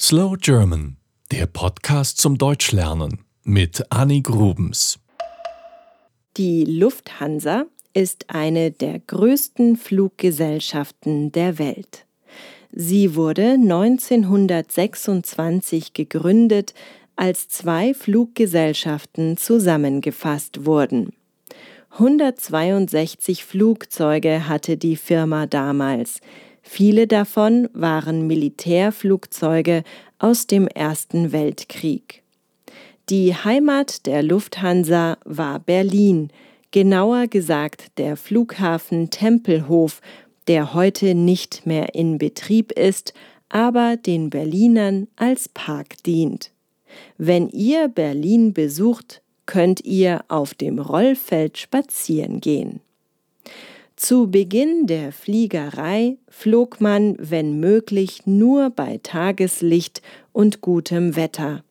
Slow German, der Podcast zum Deutschlernen mit Annie Grubens. Die Lufthansa ist eine der größten Fluggesellschaften der Welt. Sie wurde 1926 gegründet, als zwei Fluggesellschaften zusammengefasst wurden. 162 Flugzeuge hatte die Firma damals. Viele davon waren Militärflugzeuge aus dem Ersten Weltkrieg. Die Heimat der Lufthansa war Berlin, genauer gesagt der Flughafen Tempelhof, der heute nicht mehr in Betrieb ist, aber den Berlinern als Park dient. Wenn ihr Berlin besucht, könnt ihr auf dem Rollfeld spazieren gehen. Zu Beginn der Fliegerei flog man, wenn möglich, nur bei Tageslicht und gutem Wetter.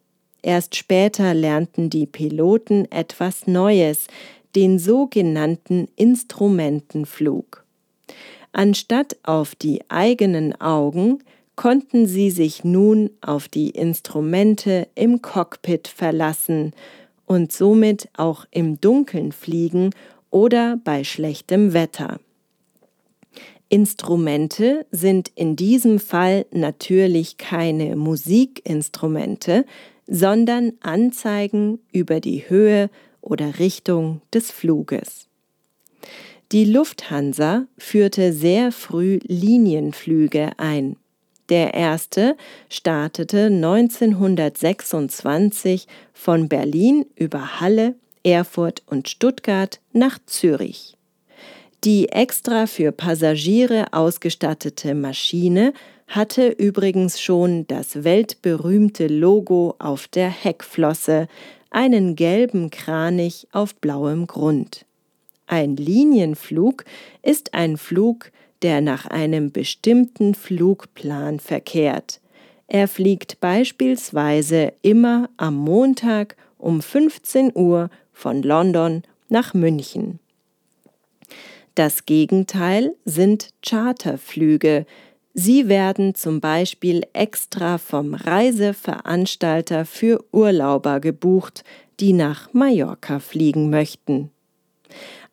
Erst später lernten die Piloten etwas Neues, den sogenannten Instrumentenflug. Anstatt auf die eigenen Augen konnten sie sich nun auf die Instrumente im Cockpit verlassen und somit auch im Dunkeln fliegen oder bei schlechtem Wetter. Instrumente sind in diesem Fall natürlich keine Musikinstrumente, sondern Anzeigen über die Höhe oder Richtung des Fluges. Die Lufthansa führte sehr früh Linienflüge ein. Der erste startete 1926 von Berlin über Halle Erfurt und Stuttgart nach Zürich. Die extra für Passagiere ausgestattete Maschine hatte übrigens schon das weltberühmte Logo auf der Heckflosse, einen gelben Kranich auf blauem Grund. Ein Linienflug ist ein Flug, der nach einem bestimmten Flugplan verkehrt. Er fliegt beispielsweise immer am Montag um 15 Uhr von London nach München. Das Gegenteil sind Charterflüge. Sie werden zum Beispiel extra vom Reiseveranstalter für Urlauber gebucht, die nach Mallorca fliegen möchten.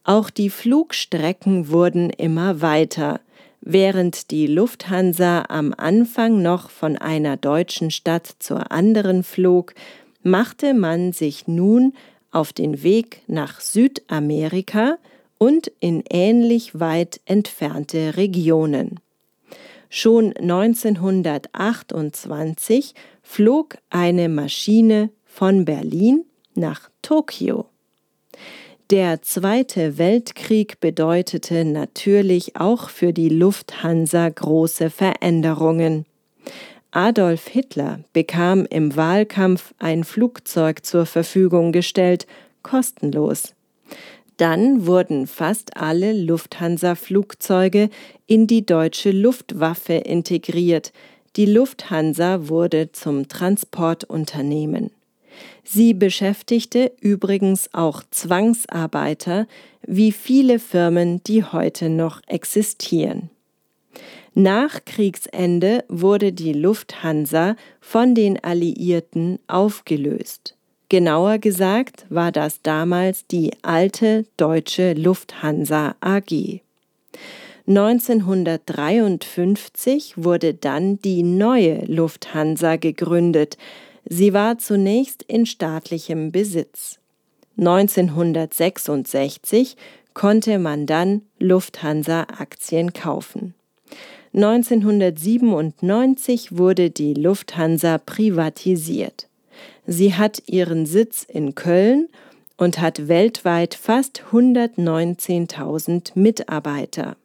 Auch die Flugstrecken wurden immer weiter. Während die Lufthansa am Anfang noch von einer deutschen Stadt zur anderen flog, machte man sich nun auf den Weg nach Südamerika und in ähnlich weit entfernte Regionen. Schon 1928 flog eine Maschine von Berlin nach Tokio. Der Zweite Weltkrieg bedeutete natürlich auch für die Lufthansa große Veränderungen. Adolf Hitler bekam im Wahlkampf ein Flugzeug zur Verfügung gestellt, kostenlos. Dann wurden fast alle Lufthansa-Flugzeuge in die deutsche Luftwaffe integriert. Die Lufthansa wurde zum Transportunternehmen. Sie beschäftigte übrigens auch Zwangsarbeiter, wie viele Firmen, die heute noch existieren. Nach Kriegsende wurde die Lufthansa von den Alliierten aufgelöst. Genauer gesagt war das damals die alte deutsche Lufthansa AG. 1953 wurde dann die neue Lufthansa gegründet. Sie war zunächst in staatlichem Besitz. 1966 konnte man dann Lufthansa-Aktien kaufen. 1997 wurde die Lufthansa privatisiert. Sie hat ihren Sitz in Köln und hat weltweit fast 119.000 Mitarbeiter.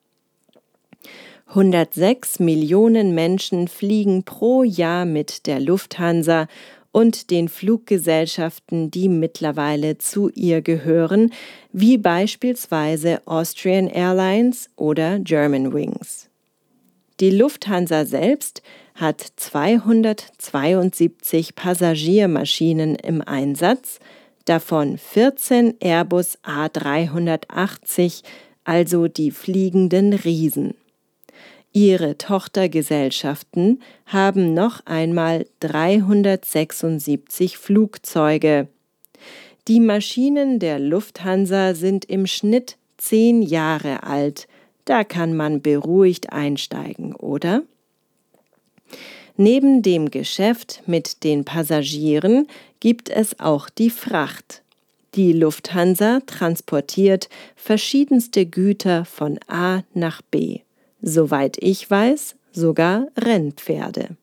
106 Millionen Menschen fliegen pro Jahr mit der Lufthansa und den Fluggesellschaften, die mittlerweile zu ihr gehören, wie beispielsweise Austrian Airlines oder Germanwings. Die Lufthansa selbst hat 272 Passagiermaschinen im Einsatz, davon 14 Airbus A380, also die fliegenden Riesen. Ihre Tochtergesellschaften haben noch einmal 376 Flugzeuge. Die Maschinen der Lufthansa sind im Schnitt zehn Jahre alt. Da kann man beruhigt einsteigen, oder? Neben dem Geschäft mit den Passagieren gibt es auch die Fracht. Die Lufthansa transportiert verschiedenste Güter von A nach B soweit ich weiß, sogar Rennpferde.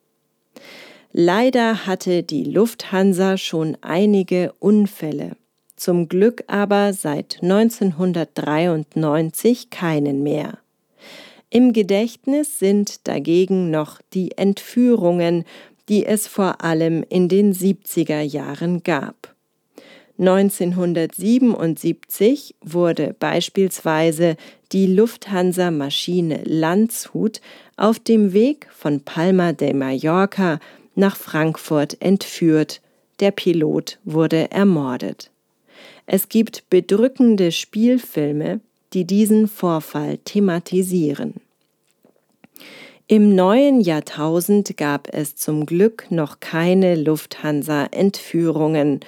Leider hatte die Lufthansa schon einige Unfälle, zum Glück aber seit 1993 keinen mehr. Im Gedächtnis sind dagegen noch die Entführungen, die es vor allem in den 70er Jahren gab. 1977 wurde beispielsweise die Lufthansa-Maschine Landshut auf dem Weg von Palma de Mallorca nach Frankfurt entführt. Der Pilot wurde ermordet. Es gibt bedrückende Spielfilme, die diesen Vorfall thematisieren. Im neuen Jahrtausend gab es zum Glück noch keine Lufthansa-Entführungen,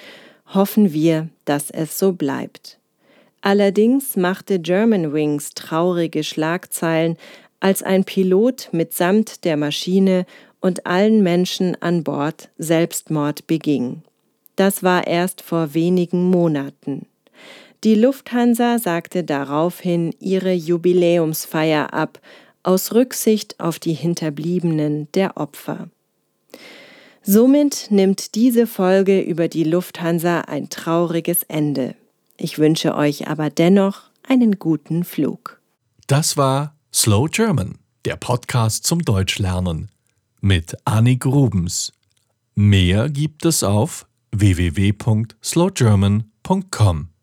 hoffen wir, dass es so bleibt. Allerdings machte Germanwings traurige Schlagzeilen, als ein Pilot mitsamt der Maschine und allen Menschen an Bord Selbstmord beging. Das war erst vor wenigen Monaten. Die Lufthansa sagte daraufhin ihre Jubiläumsfeier ab, aus Rücksicht auf die Hinterbliebenen der Opfer. Somit nimmt diese Folge über die Lufthansa ein trauriges Ende. Ich wünsche euch aber dennoch einen guten Flug. Das war Slow German, der Podcast zum Deutschlernen mit Annik Rubens. Mehr gibt es auf www.slowgerman.com.